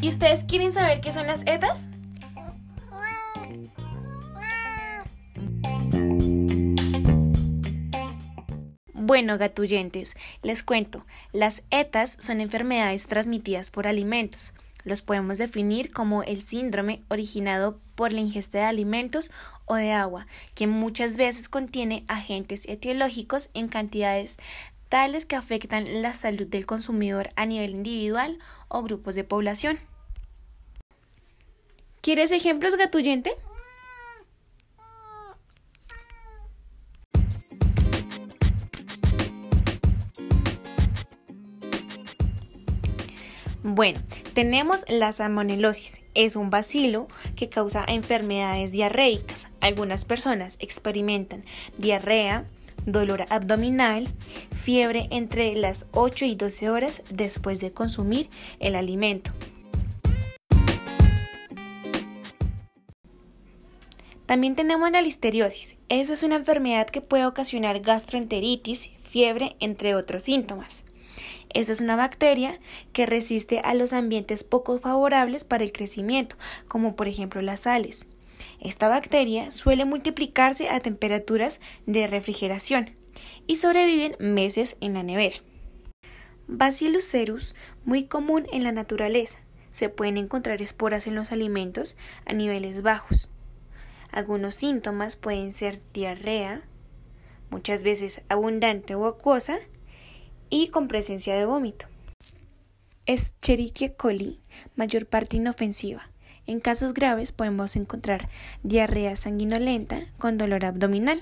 ¿Y ustedes quieren saber qué son las etas? Bueno, gatuyentes, les cuento, las ETAs son enfermedades transmitidas por alimentos. Los podemos definir como el síndrome originado por la ingesta de alimentos o de agua, que muchas veces contiene agentes etiológicos en cantidades tales que afectan la salud del consumidor a nivel individual o grupos de población. ¿Quieres ejemplos, gatuyente? Bueno, tenemos la salmonelosis. Es un bacilo que causa enfermedades diarreicas. Algunas personas experimentan diarrea, dolor abdominal, fiebre entre las 8 y 12 horas después de consumir el alimento. También tenemos la listeriosis. Esa es una enfermedad que puede ocasionar gastroenteritis, fiebre, entre otros síntomas. Esta es una bacteria que resiste a los ambientes poco favorables para el crecimiento, como por ejemplo las sales. Esta bacteria suele multiplicarse a temperaturas de refrigeración y sobreviven meses en la nevera. Bacillus cereus, muy común en la naturaleza. Se pueden encontrar esporas en los alimentos a niveles bajos. Algunos síntomas pueden ser diarrea, muchas veces abundante o acuosa, y con presencia de vómito. Escherichia coli, mayor parte inofensiva. En casos graves podemos encontrar diarrea sanguinolenta con dolor abdominal,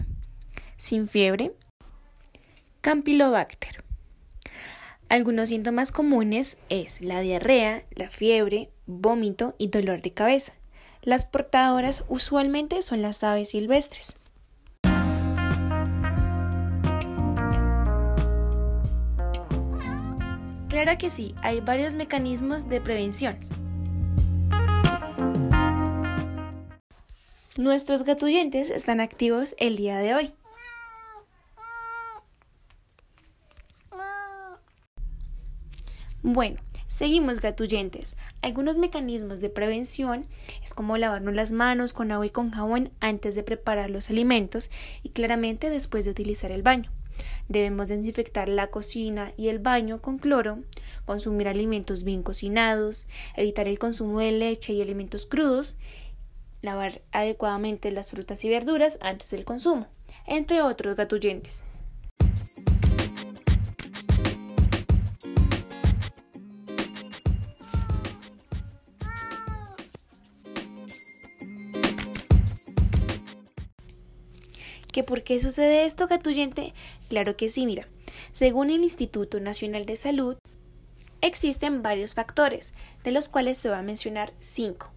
sin fiebre, Campylobacter. Algunos síntomas comunes es la diarrea, la fiebre, vómito y dolor de cabeza. Las portadoras usualmente son las aves silvestres. Claro que sí, hay varios mecanismos de prevención. Nuestros gatuyentes están activos el día de hoy. Bueno, seguimos gatuyentes. Algunos mecanismos de prevención es como lavarnos las manos con agua y con jabón antes de preparar los alimentos y claramente después de utilizar el baño. Debemos desinfectar la cocina y el baño con cloro, consumir alimentos bien cocinados, evitar el consumo de leche y alimentos crudos, lavar adecuadamente las frutas y verduras antes del consumo, entre otros gatuyentes. ¿Que por qué sucede esto, gatuyente? Claro que sí, mira. Según el Instituto Nacional de Salud, existen varios factores, de los cuales te voy a mencionar cinco,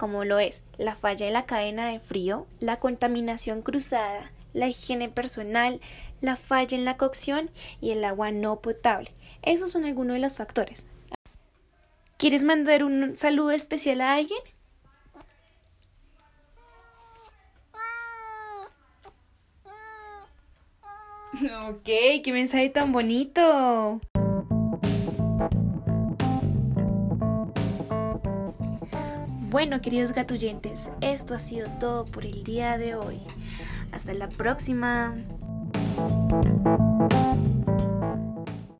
como lo es la falla en la cadena de frío, la contaminación cruzada, la higiene personal, la falla en la cocción y el agua no potable. Esos son algunos de los factores. ¿Quieres mandar un saludo especial a alguien? Ok, qué mensaje tan bonito. Bueno, queridos gatuyentes, esto ha sido todo por el día de hoy. Hasta la próxima.